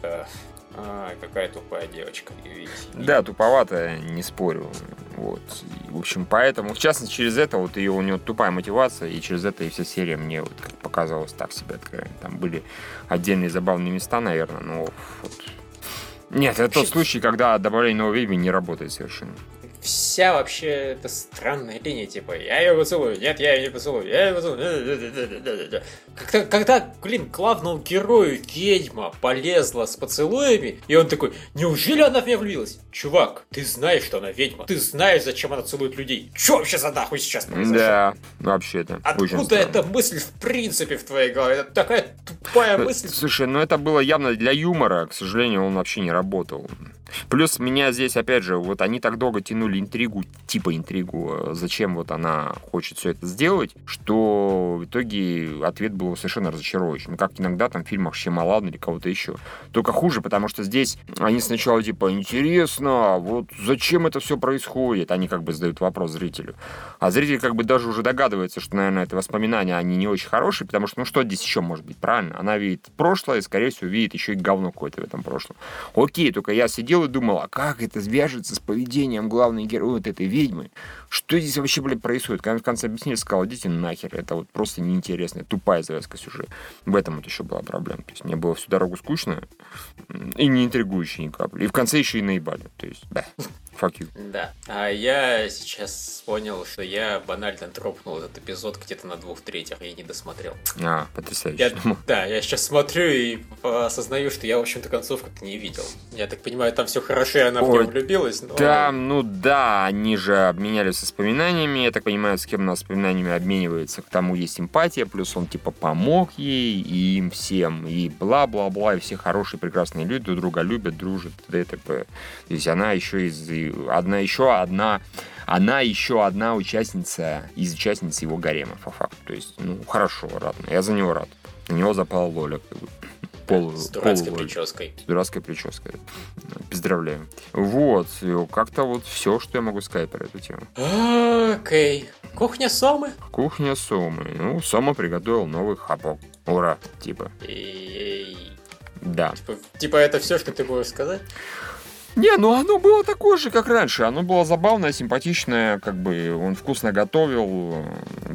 Да. Ай, какая тупая девочка, видите. Да, туповато, не спорю. Вот. И, в общем, поэтому, в частности, через это вот ее у нее тупая мотивация, и через это и вся серия мне вот как показалось так себе откровенно. Там были отдельные забавные места, наверное, но вот... Нет, это тот случай, когда добавление нового ведьмы не работает совершенно. Вся вообще эта странная линия, типа, я ее поцелую, нет, я ее не поцелую, я ее поцелую. Когда, когда, блин, главному герою ведьма полезла с поцелуями, и он такой, неужели она в меня влюбилась? Чувак, ты знаешь, что она ведьма, ты знаешь, зачем она целует людей. Че вообще за нахуй сейчас произошло? Да, вообще-то. очень Откуда странно. эта мысль в принципе в твоей голове? Это такая тупая мысль. Слушай, ну это было явно для юмора, к сожалению, он вообще не работал. Плюс меня здесь, опять же, вот они так долго тянули интригу, типа интригу, э, зачем вот она хочет все это сделать, что в итоге ответ был совершенно разочаровывающим. Как иногда там в фильмах Щемалан или кого-то еще. Только хуже, потому что здесь они сначала типа, интересно, вот зачем это все происходит? Они как бы задают вопрос зрителю. А зритель как бы даже уже догадывается, что, наверное, это воспоминания, они не очень хорошие, потому что, ну, что здесь еще может быть, правильно? Она видит прошлое, и, скорее всего, видит еще и говно какое-то в этом прошлом. Окей, только я сидел и думал, а как это свяжется с поведением главной героя вот этой ведьмы? Что здесь вообще, блядь, происходит? Когда в конце объяснили, сказал, идите нахер, это вот просто неинтересно, тупая завязка сюжета. В этом вот еще была проблема. То есть мне было всю дорогу скучно и не интригующе ни капли. И в конце еще и наебали. То есть, да, fuck you. Да. А я сейчас понял, что я банально дропнул этот эпизод где-то на двух третьих, я не досмотрел. А, потрясающе. Я, да, я сейчас смотрю и осознаю, что я, в общем-то, концовку-то не видел. Я так понимаю, там все хорошо, и она в Ой, него влюбилась, но... Там, ну да, они же обменялись воспоминаниями. Я так понимаю, с кем она воспоминаниями обменивается, к тому есть симпатия, плюс он типа помог ей и им всем, и бла-бла-бла, и все хорошие, прекрасные люди друг друга любят, дружат, т.д. и т.п. То есть она еще из... Одна еще одна... Она еще одна участница из участниц его гарема, по факту. То есть, ну, хорошо, рад. Я за него рад. На него запала Лоля. Полу, С дурацкой полулоля. прической. С дурацкой прической. Поздравляю. Вот, как-то вот все, что я могу сказать про эту тему. Окей. Кухня Сомы? Кухня Сомы. Ну, Сома приготовил новый хапок. Ура, типа. И... Да. Типа, типа это все, что ты будешь сказать? Не, ну оно было такое же, как раньше. Оно было забавное, симпатичное, как бы он вкусно готовил.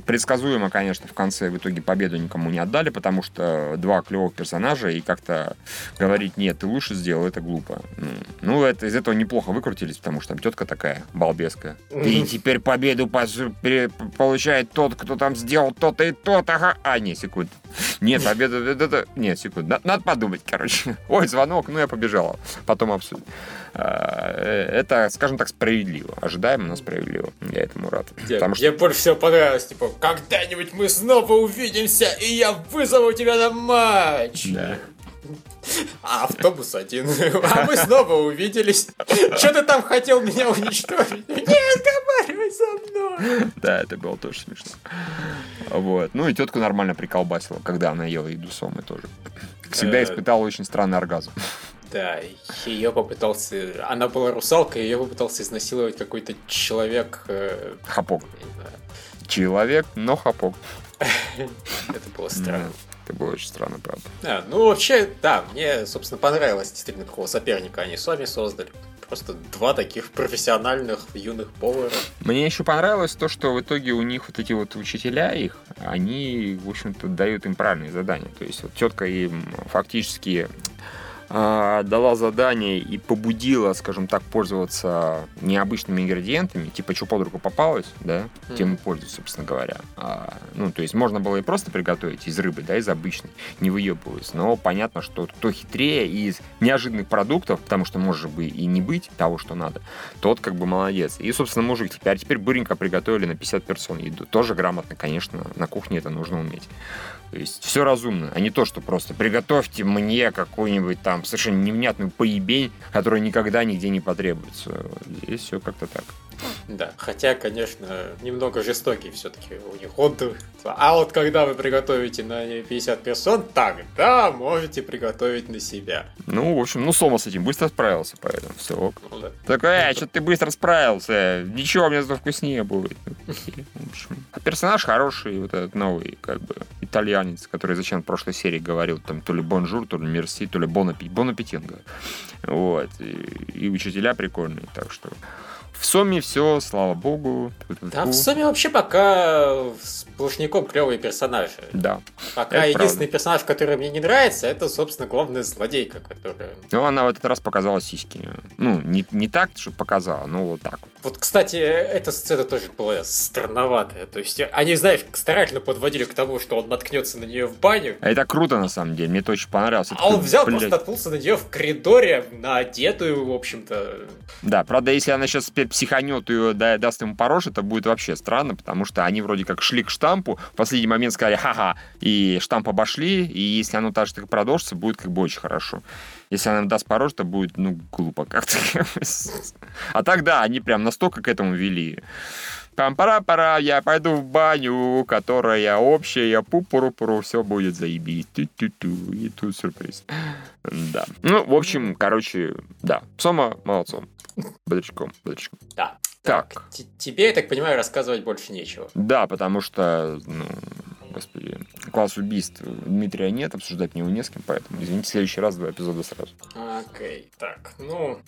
Предсказуемо, конечно, в конце в итоге победу никому не отдали, потому что два клевых персонажа, и как-то говорить, нет, ты лучше сделал, это глупо. Ну, Ну, это, из этого неплохо выкрутились, потому что там тетка такая, балбеска. И теперь победу получает тот, кто там сделал то-то и то-то. А, не, секунду. Нет, победа, это, это, нет, секунду, надо, надо подумать, короче. Ой, звонок, ну я побежала, потом обсудим. А, э, это, скажем так, справедливо, ожидаемо, но справедливо. Я этому рад. Я, Потому что... Мне больше всего понравилось, типа, когда-нибудь мы снова увидимся, и я вызову тебя на матч. Да. А автобус один. А мы снова увиделись. Что ты там хотел меня уничтожить? Не разговаривай со мной. Да, это было тоже смешно. Вот. Ну и тетку нормально приколбасила, когда она ела еду сомы тоже. Всегда э, испытала очень странный оргазм. Да, ее попытался... Она была русалкой, ее попытался изнасиловать какой-то человек... Э, хапок. Человек, но хапок. Это было странно. Это было очень странно, правда. Да, ну вообще, да, мне, собственно, понравилось действительно какого соперника они сами создали. Просто два таких профессиональных юных повара. Мне еще понравилось то, что в итоге у них вот эти вот учителя их, они, в общем-то, дают им правильные задания. То есть вот тетка им фактически дала задание и побудила, скажем так, пользоваться необычными ингредиентами, типа, что под руку попалось, да, mm. тем и пользуюсь, собственно говоря. А, ну, то есть можно было и просто приготовить из рыбы, да, из обычной, не выебываясь. Но понятно, что кто хитрее из неожиданных продуктов, потому что может бы и не быть того, что надо, тот как бы молодец. И, собственно, мужик теперь, теперь быренько приготовили на 50 персон еду. Тоже грамотно, конечно, на кухне это нужно уметь. То есть все разумно, а не то, что просто приготовьте мне какую-нибудь там совершенно невнятную поебень, которая никогда нигде не потребуется. Здесь все как-то так. Да, хотя, конечно, немного жестокий все-таки у них отдых. А вот когда вы приготовите на 50 персон, тогда можете приготовить на себя. Ну, в общем, ну, Сома с этим быстро справился, поэтому все. Ну, да. Такой, э, что ты быстро справился, ничего, меня зато вкуснее будет. В общем, а персонаж хороший, вот этот новый, как бы, итальянец, который зачем в прошлой серии говорил, там, то ли bonjour, то ли merci, то ли bon appétit, bon appétit, Вот, и, и учителя прикольные, так что... В Соме все, слава богу. Да, в Соме вообще пока сплошняком клевые персонажи. Да. Пока единственный правда. персонаж, который мне не нравится, это, собственно, главная злодейка, которая... Ну, она в этот раз показала сиськи. Ну, не, не так, что показала, но вот так вот. Кстати, эта сцена тоже была странноватая. То есть, они, знаешь, старательно подводили к тому, что он наткнется на нее в баню. А это круто, на самом деле. Мне это очень понравилось. А он взял, блядь. просто наткнулся на нее в коридоре, на одетую, в общем-то. Да, правда, если она сейчас психанет и да, даст ему порож, это будет вообще странно, потому что они вроде как шли к штампу, в последний момент сказали ха-ха, и штамп обошли, и если оно так же так продолжится, будет как бы очень хорошо. Если она даст порож, то будет, ну, глупо как-то. А тогда они прям настолько к этому вели. Там пора-пора, я пойду в баню, которая общая, пу-пуру-пуру, все будет заебись. Ту-ту-ту, и тут сюрприз. Да. Ну, в общем, короче, да. Сома молодцом. Бодрячком, бодрячком. Да. Так. Тебе, я так понимаю, рассказывать больше нечего. Да, потому что, ну, господи, класс убийств Дмитрия нет, обсуждать него не с кем, поэтому, извините, в следующий раз два эпизода сразу. Окей, okay, так, ну...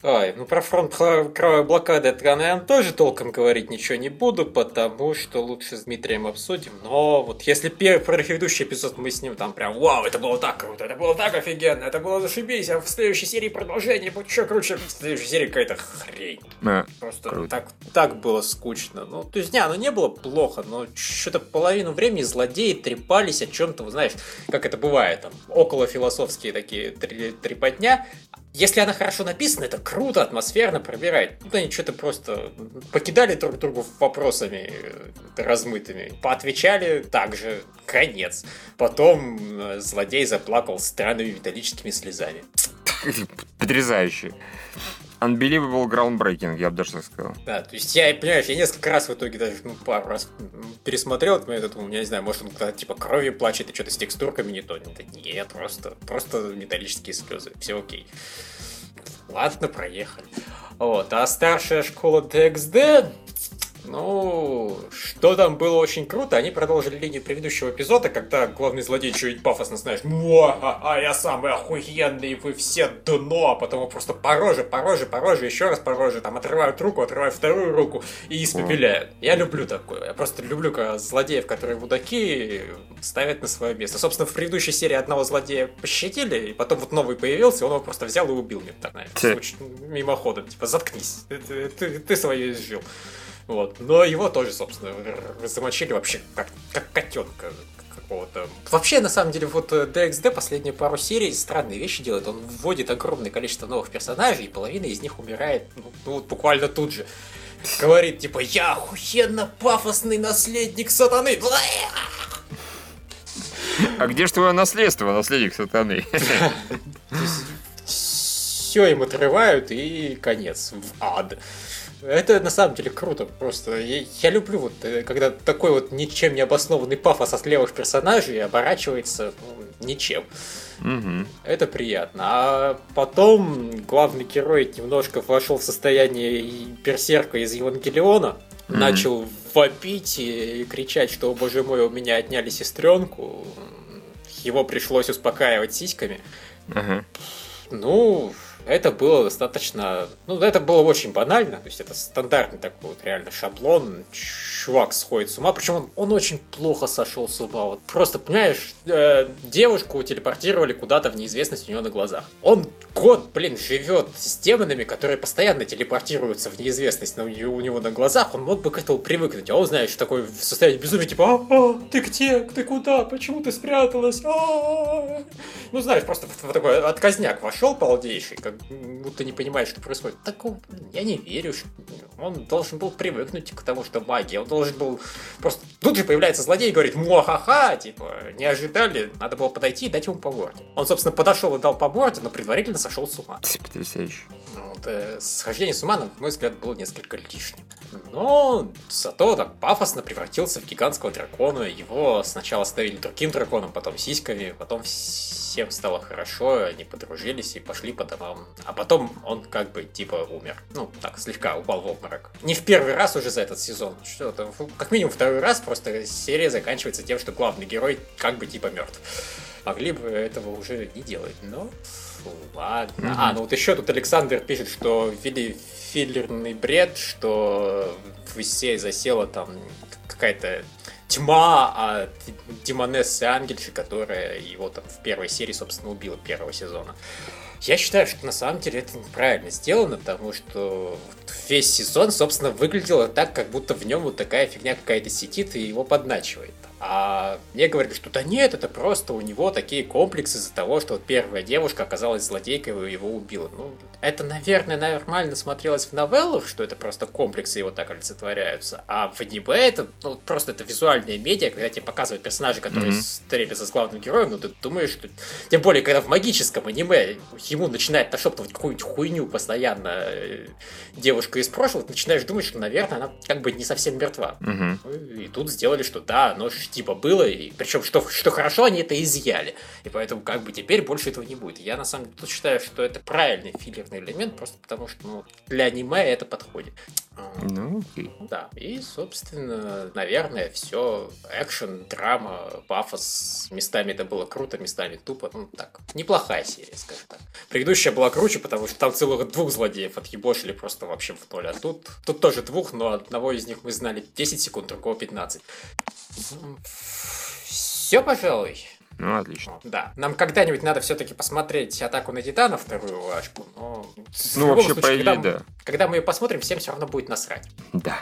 Ой, ну про фронт кровавой блокады это, наверное, тоже толком говорить ничего не буду, потому что лучше с Дмитрием обсудим. Но вот если первый предыдущий эпизод мы с ним там прям, вау, это было так круто, это было так офигенно, это было зашибись, а в следующей серии продолжение будет еще круче, в следующей серии какая-то хрень. А, Просто так, так было скучно. Ну, то есть, не, оно не было плохо, но что-то половину времени злодеи трепались о чем-то, знаешь, как это бывает, там, около философские такие трепотня, если она хорошо написана, это круто, атмосферно пробирает. Тут они что-то просто покидали друг другу вопросами э, размытыми. Поотвечали также. Конец. Потом э, злодей заплакал странными металлическими слезами. Потрясающе. Unbelievable groundbreaking, я бы даже так сказал. Да, то есть я, понимаешь, я несколько раз в итоге даже, ну, пару раз пересмотрел этот момент, думал, я не знаю, может он когда типа кровью плачет и что-то с текстурками не то. Это нет, просто, просто металлические слезы, все окей. Ладно, проехали. Вот, а старшая школа DXD, ну, что там было очень круто, они продолжили линию предыдущего эпизода, когда главный злодей чуть пафосно, знаешь, а, а я самый охуенный, вы все дно, а потом просто по роже, по роже, по роже, еще раз по роже, там отрывают руку, отрывают вторую руку и испепеляют. Я люблю такое, я просто люблю когда злодеев, которые вудаки, ставят на свое место. Собственно, в предыдущей серии одного злодея пощадили, и потом вот новый появился, он его просто взял и убил наверное, мимоходом, типа, заткнись, ты, ты, ты, ты свое изжил. Вот. Но его тоже, собственно, замочили вообще как, как котенка какого-то. Вообще, на самом деле, вот DXD последние пару серий странные вещи делает. Он вводит огромное количество новых персонажей, и половина из них умирает ну, ну, вот буквально тут же. Говорит, типа, я охуенно пафосный наследник сатаны. А где же твое наследство, наследник сатаны? Все им отрывают и конец в ад. Это на самом деле круто просто. Я, я люблю вот, э, когда такой вот ничем не обоснованный пафос от левых персонажей оборачивается ну, ничем. Угу. Это приятно. А потом главный герой немножко вошел в состояние берсерка из Евангелиона, угу. начал вопить и кричать, что, боже мой, у меня отняли сестренку. Его пришлось успокаивать сиськами. Угу. Ну, это было достаточно... Ну, это было очень банально. То есть это стандартный такой вот реально шаблон. Чувак сходит с ума. Причем он, он очень плохо сошел с ума. Вот просто, понимаешь, э, девушку телепортировали куда-то в неизвестность у него на глазах. Он год, блин, живет с демонами, которые постоянно телепортируются в неизвестность на, у него на глазах. Он мог бы к этому привыкнуть. А он, знаешь, такой в состоянии безумия, типа, а, а, ты где? Ты куда? Почему ты спряталась? А-а-а! Ну, знаешь, просто в такой отказняк вошел полдейший, как будто не понимает, что происходит. Так я не верю, что он должен был привыкнуть к тому, что магия. Он должен был просто... Тут же появляется злодей и говорит, муахаха, типа, не ожидали, надо было подойти и дать ему по морде. Он, собственно, подошел и дал по морде, но предварительно сошел с ума. Потрясающе. Ну, вот, э, схождение с ума, на мой взгляд, было несколько лишним. Но зато так пафосно превратился в гигантского дракона. Его сначала ставили другим драконом, потом сиськами, потом всем стало хорошо, они подружились и пошли по домам. А потом он как бы типа умер. Ну, так, слегка упал в обморок. Не в первый раз уже за этот сезон. Что-то, как минимум второй раз, просто серия заканчивается тем, что главный герой как бы типа мертв. Могли бы этого уже не делать, но ладно. Mm-hmm. А, ну вот еще тут Александр пишет, что ввели филлерный бред, что в Исее засела там какая-то тьма от Демонессы Ангельши, которая его там в первой серии, собственно, убила первого сезона. Я считаю, что на самом деле это неправильно сделано, потому что весь сезон, собственно, выглядело так, как будто в нем вот такая фигня какая-то сидит и его подначивает. А мне говорили, что да нет, это просто у него такие комплексы из-за того, что вот первая девушка оказалась злодейкой и его убила. Ну, это, наверное, нормально смотрелось в новеллах, что это просто комплексы его так олицетворяются. А в аниме это ну, просто это визуальная медиа, когда тебе показывают персонажей, которые mm-hmm. встретились с главным героем, ну ты думаешь, что... Тем более, когда в магическом аниме ему начинает нашептывать какую-нибудь хуйню постоянно э, девушка из прошлого, ты начинаешь думать, что, наверное, она как бы не совсем мертва. Mm-hmm. И тут сделали, что да, оно типа было, и причем что, что хорошо, они это изъяли. И поэтому как бы теперь больше этого не будет. Я на самом деле считаю, что это правильный филлерный элемент, просто потому что ну, для аниме это подходит. Ну, окей. Да, и, собственно, наверное, все. Экшен, драма, пафос. Местами это было круто, местами тупо. Ну, так, неплохая серия, скажем так. Предыдущая была круче, потому что там целых двух злодеев отъебошили просто вообще в ноль. А тут, тут тоже двух, но одного из них мы знали 10 секунд, другого 15. Все, пожалуй. Ну, отлично. Да. Нам когда-нибудь надо все-таки посмотреть атаку на Титана, вторую вашку. Но... Ну, вообще, случае, по идее, когда, да. Когда мы ее посмотрим, всем все равно будет насрать. Да,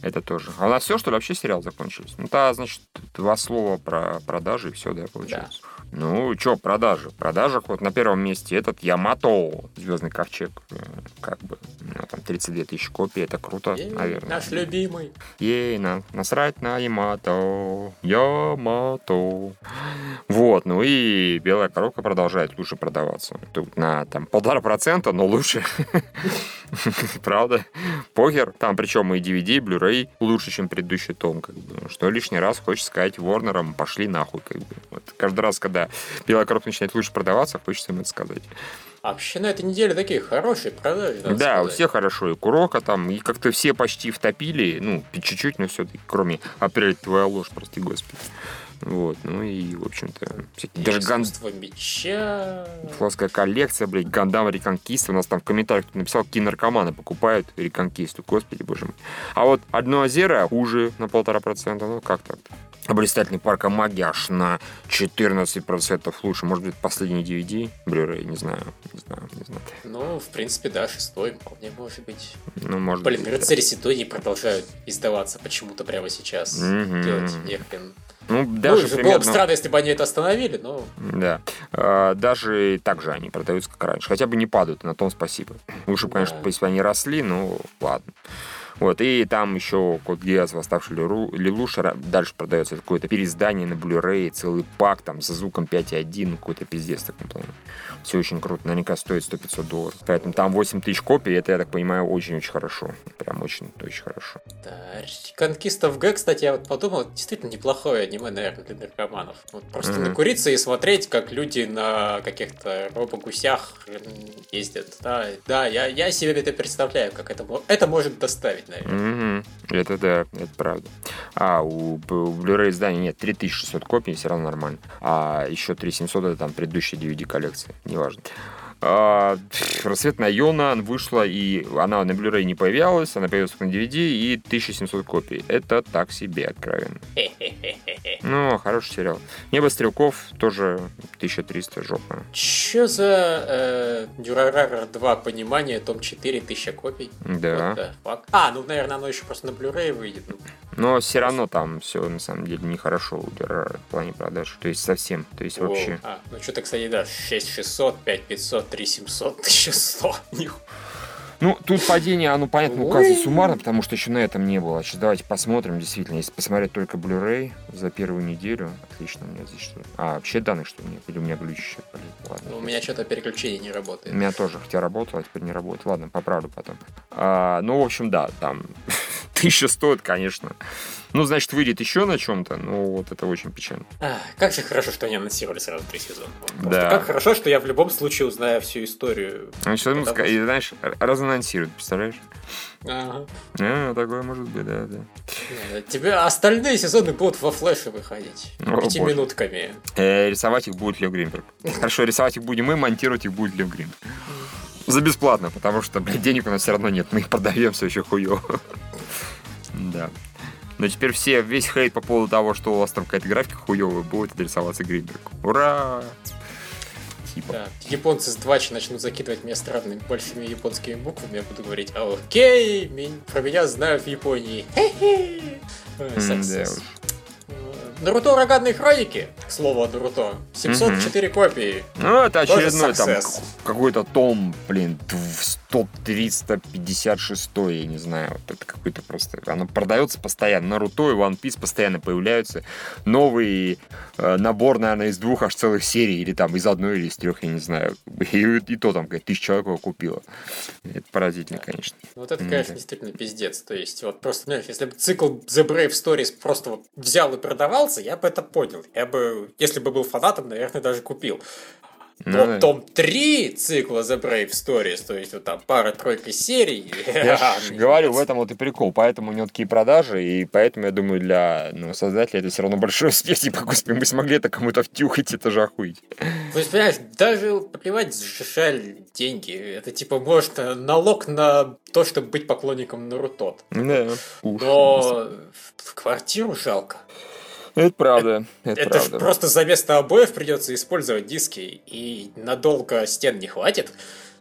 это тоже. А у нас все, что ли, вообще сериал закончился? Ну, да, значит, два слова про продажи и все, да, получается. Да. Ну, что, продажи? В продажах вот на первом месте этот Ямато, Звездный ковчег. Э, как бы, у него там 32 тысячи копий, это круто, Ей, наверное. Наш любимый. Ей, на, насрать на Ямато, Ямато. Вот, ну и белая коробка продолжает лучше продаваться. Тут на там полтора процента, но лучше. Правда? Покер. Там причем и DVD, и Blu-ray лучше, чем предыдущий том. Как бы. Что лишний раз хочется сказать Ворнерам, пошли нахуй. Как бы. вот. Каждый раз, когда белая коробка начинает лучше продаваться, хочется им это сказать. А вообще на этой неделе такие хорошие продажи. Да, сказать. у всех хорошо. И Курока там, и как-то все почти втопили, ну, чуть-чуть, но все-таки, кроме апрель твоя ложь, прости господи. Вот, ну и, в общем-то, всякие... Даже ган... меча... Флотская коллекция, блядь, Гандам Реконкиста. У нас там в комментариях кто написал, какие наркоманы покупают Реконкисту. Господи, боже мой. А вот одно озеро хуже на полтора процента. Ну, как так-то? Блистательный парк Амаги аж на 14% лучше. Может быть, последний DVD, Blu-ray, не знаю, не знаю, не знаю. Ну, в принципе, да, шестой вполне может быть. Ну, может Блин, быть, рыцари Сидонии продолжают издаваться почему-то прямо сейчас. Мгм. Делать нехрен. Ну, Ну, даже было бы примерно... странно, если бы они это остановили, но... Да. А, даже так же они продаются, как раньше. Хотя бы не падают, на том спасибо. Лучше бы, конечно, Да. если бы они росли, ну, ладно. Вот, и там еще Код Гиас, Восставший Лелуш, дальше продается какое-то переиздание на Blu-ray, целый пак там со звуком 5.1, ну, какой-то пиздец так не помню. Все очень круто, наверняка стоит 100-500 долларов. Поэтому там 8 тысяч копий, это, я так понимаю, очень-очень хорошо. Прям очень-очень хорошо. Да, Conquist of G, кстати, я вот подумал, действительно неплохое аниме, наверное, для наркоманов. Вот просто Мгм. накуриться и смотреть, как люди на каких-то робогусях ездят. Да, да я, я себе это представляю, как это, это может доставить, наверное. Мгм. Это да, это правда. А, у, у Blu-ray издания нет, 3600 копий, все равно нормально. А еще 3700 это там предыдущая DVD-коллекция, неважно. А, Рассветная Йона вышла, и она на Blu-ray не появилась, она появилась на DVD, и 1700 копий. Это так себе, откровенно. Ну, хороший сериал. Небо Стрелков тоже 1300, жопа. Чё за э, Дюрарара 2 понимание, том 4, 1000 копий? Да. А, ну, наверное, оно еще просто на Blu-ray выйдет. Ну, Но все равно там все на самом деле нехорошо у Дюрара в плане продаж. То есть совсем. То есть воу. вообще. А, ну что-то, кстати, да, 6600, 5500, 3700, 1100. Них- Ну, тут падение, оно, понятно, указывает суммарно, потому что еще на этом не было. Сейчас давайте посмотрим, действительно, если посмотреть только Blu-ray за первую неделю. Отлично, у меня здесь что А, вообще данных что ли нет? Или у меня глюч еще? Ладно. Ну, у меня что-то переключение не У работает. меня тоже, хотя работало, а теперь не работает. Ладно, поправлю потом. А, ну, в общем, да, там 1100, это, конечно. Ну, значит, выйдет еще на чем-то, ну, вот это очень печально. А, как же хорошо, что они анонсировали сразу три сезона. Да. Как хорошо, что я в любом случае узнаю всю историю. Ну, ему Потому ска- и, знаешь, разанонсируют, представляешь? Ага. А, такое может быть, да, да. Тебе остальные сезоны будут во флеше выходить. О, боже. Пятиминутками. Э, рисовать их будет Лев Гринберг. Хорошо, рисовать их будем мы, монтировать их будет Лев Гринберг. За бесплатно, потому что, блядь, денег у нас все равно нет, мы их продаем все еще хуево. Да. Но теперь все, весь хейт по поводу того, что у вас там какая-то графика хуевая, будет адресоваться Гринбергу. Ура! Типа. Да. Японцы с двачи начнут закидывать меня странными большими японскими буквами, я буду говорить, «А, окей, про меня знают в Японии. Хе-хе. Уж. Наруто уроганные хроники, к слову о Наруто. 704 копии. Ну, это очередной там какой-то том, блин, топ 356, я не знаю. Вот это какой-то просто... Оно продается постоянно. Наруто и One Piece постоянно появляются. Новый э, набор, наверное, из двух аж целых серий. Или там из одной, или из трех, я не знаю. И, и то там какая тысяча человек его купила. Это поразительно, конечно. Вот это, конечно, да. действительно пиздец. То есть, вот просто, знаешь, если бы цикл The Brave Stories просто вот взял и продавался, я бы это понял. Я бы, если бы был фанатом, наверное, даже купил. Но Ну том 3 цикла The Brave Stories, то есть вот там пара-тройка серий. Я говорю, в этом вот и прикол. Поэтому у него такие продажи, и поэтому, я думаю, для ну, создателя это все равно большой успех. Типа, господи, мы смогли это кому-то втюхать, это же охуеть. То есть, понимаешь, даже плевать, жаль деньги. Это типа, может, налог на то, чтобы быть поклонником Наруто. Да. Но в квартиру жалко. Это правда, это, Это правда. просто за место обоев придется использовать диски, и надолго стен не хватит.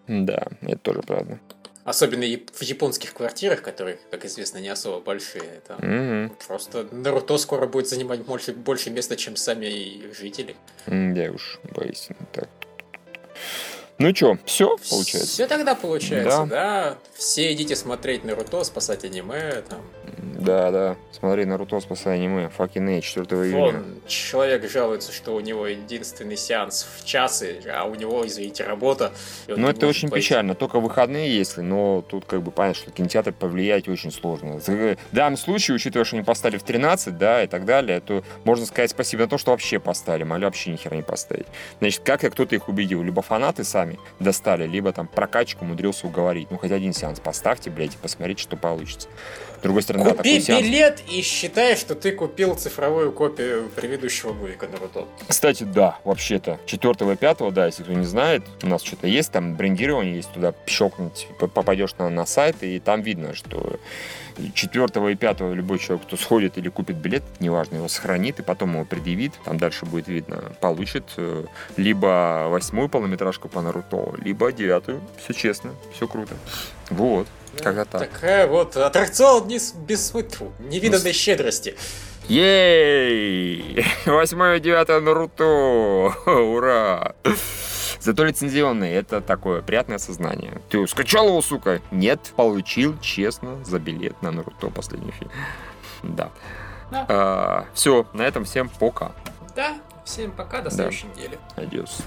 Да, это тоже правда. Особенно в японских квартирах, которые, как известно, не особо большие. Там Мгм. Просто Наруто скоро будет занимать больше, больше места, чем сами жители. Да уж, поистине так. Ну чё, все получается? Все тогда получается, Да. да. Все идите смотреть Наруто, спасать аниме. Там. Да, да. Смотри, Наруто спасай аниме. Fucking Age, 4 июня. Вон, человек жалуется, что у него единственный сеанс в час, и- а у него, извините, работа. Ну, это очень пойти. печально. Только выходные, если, но тут как бы понятно, что кинотеатр повлиять очень сложно. В данном случае, учитывая, что они поставили в 13, да, и так далее, то можно сказать спасибо на то, что вообще поставили, могли вообще ни хера не поставить. Значит, как-то кто-то их убедил. Либо фанаты сами достали, либо там прокачку умудрился уговорить. Ну, хоть один сеанс поставьте, блядь, и посмотрите, что получится. С другой стороны, да, Купи билет и считай, что ты купил цифровую копию предыдущего мувика Наруто. Кстати, да, вообще-то. 4 и 5, да, если кто не знает, у нас что-то есть, там брендирование есть, туда щелкнуть, попадешь на, на сайт, и там видно, что четвертого и пятого любой человек, кто сходит или купит билет, неважно, его сохранит и потом его предъявит, там дальше будет видно, получит э, либо восьмую полнометражку по Наруто, либо девятую. Все честно, все круто. Вот. Когда так. Такая вот аттракцион не, без тьфу, невиданной щедрости. Ей! Восьмое и девятое Наруто! Ура! Зато лицензионный, это такое приятное осознание. Ты скачал его, сука? Нет, получил честно за билет на Наруто последний фильм. Да. Да. А, все, на этом всем пока. Да, всем пока, до следующей недели. Адьос.